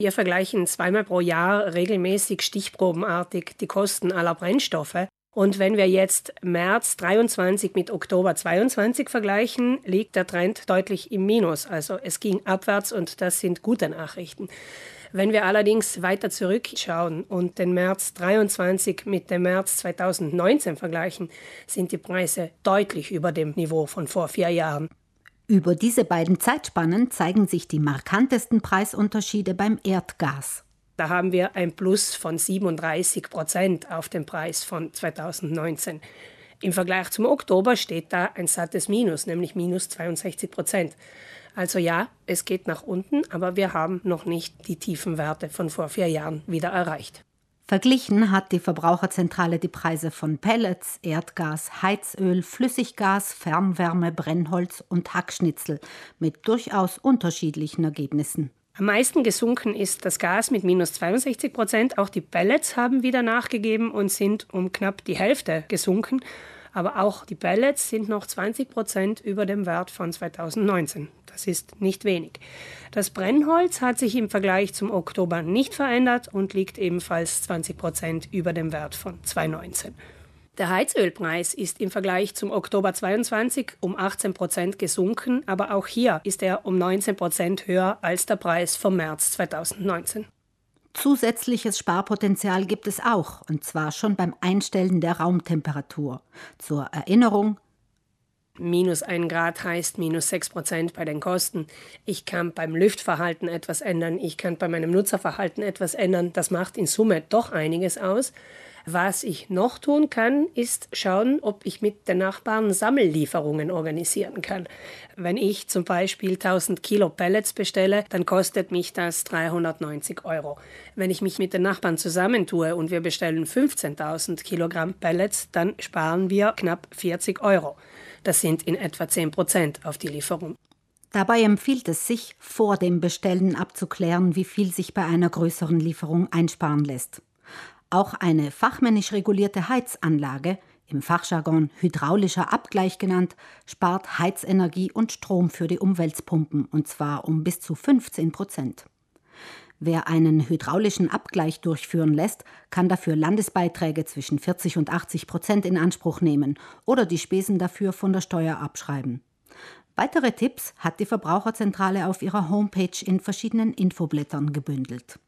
Wir vergleichen zweimal pro Jahr regelmäßig stichprobenartig die Kosten aller Brennstoffe. Und wenn wir jetzt März 23 mit Oktober 22 vergleichen, liegt der Trend deutlich im Minus. Also es ging abwärts und das sind gute Nachrichten. Wenn wir allerdings weiter zurückschauen und den März 23 mit dem März 2019 vergleichen, sind die Preise deutlich über dem Niveau von vor vier Jahren. Über diese beiden Zeitspannen zeigen sich die markantesten Preisunterschiede beim Erdgas. Da haben wir ein Plus von 37 Prozent auf den Preis von 2019. Im Vergleich zum Oktober steht da ein sattes Minus, nämlich minus 62 Prozent. Also ja, es geht nach unten, aber wir haben noch nicht die tiefen Werte von vor vier Jahren wieder erreicht. Verglichen hat die Verbraucherzentrale die Preise von Pellets, Erdgas, Heizöl, Flüssiggas, Fernwärme, Brennholz und Hackschnitzel mit durchaus unterschiedlichen Ergebnissen. Am meisten gesunken ist das Gas mit minus 62 Prozent. Auch die Pellets haben wieder nachgegeben und sind um knapp die Hälfte gesunken. Aber auch die Pellets sind noch 20 Prozent über dem Wert von 2019. Das ist nicht wenig. Das Brennholz hat sich im Vergleich zum Oktober nicht verändert und liegt ebenfalls 20 Prozent über dem Wert von 2019. Der Heizölpreis ist im Vergleich zum Oktober 22 um 18 Prozent gesunken, aber auch hier ist er um 19 Prozent höher als der Preis vom März 2019. Zusätzliches Sparpotenzial gibt es auch, und zwar schon beim Einstellen der Raumtemperatur. Zur Erinnerung, Minus 1 Grad heißt minus 6 Prozent bei den Kosten. Ich kann beim Lüftverhalten etwas ändern, ich kann bei meinem Nutzerverhalten etwas ändern. Das macht in Summe doch einiges aus. Was ich noch tun kann, ist schauen, ob ich mit den Nachbarn Sammellieferungen organisieren kann. Wenn ich zum Beispiel 1000 Kilo Pellets bestelle, dann kostet mich das 390 Euro. Wenn ich mich mit den Nachbarn zusammentue und wir bestellen 15.000 Kilogramm Pellets, dann sparen wir knapp 40 Euro. Das sind in etwa 10 Prozent auf die Lieferung. Dabei empfiehlt es sich, vor dem Bestellen abzuklären, wie viel sich bei einer größeren Lieferung einsparen lässt. Auch eine fachmännisch regulierte Heizanlage, im Fachjargon hydraulischer Abgleich genannt, spart Heizenergie und Strom für die Umweltpumpen, und zwar um bis zu 15 Prozent. Wer einen hydraulischen Abgleich durchführen lässt, kann dafür Landesbeiträge zwischen 40 und 80 Prozent in Anspruch nehmen oder die Spesen dafür von der Steuer abschreiben. Weitere Tipps hat die Verbraucherzentrale auf ihrer Homepage in verschiedenen Infoblättern gebündelt.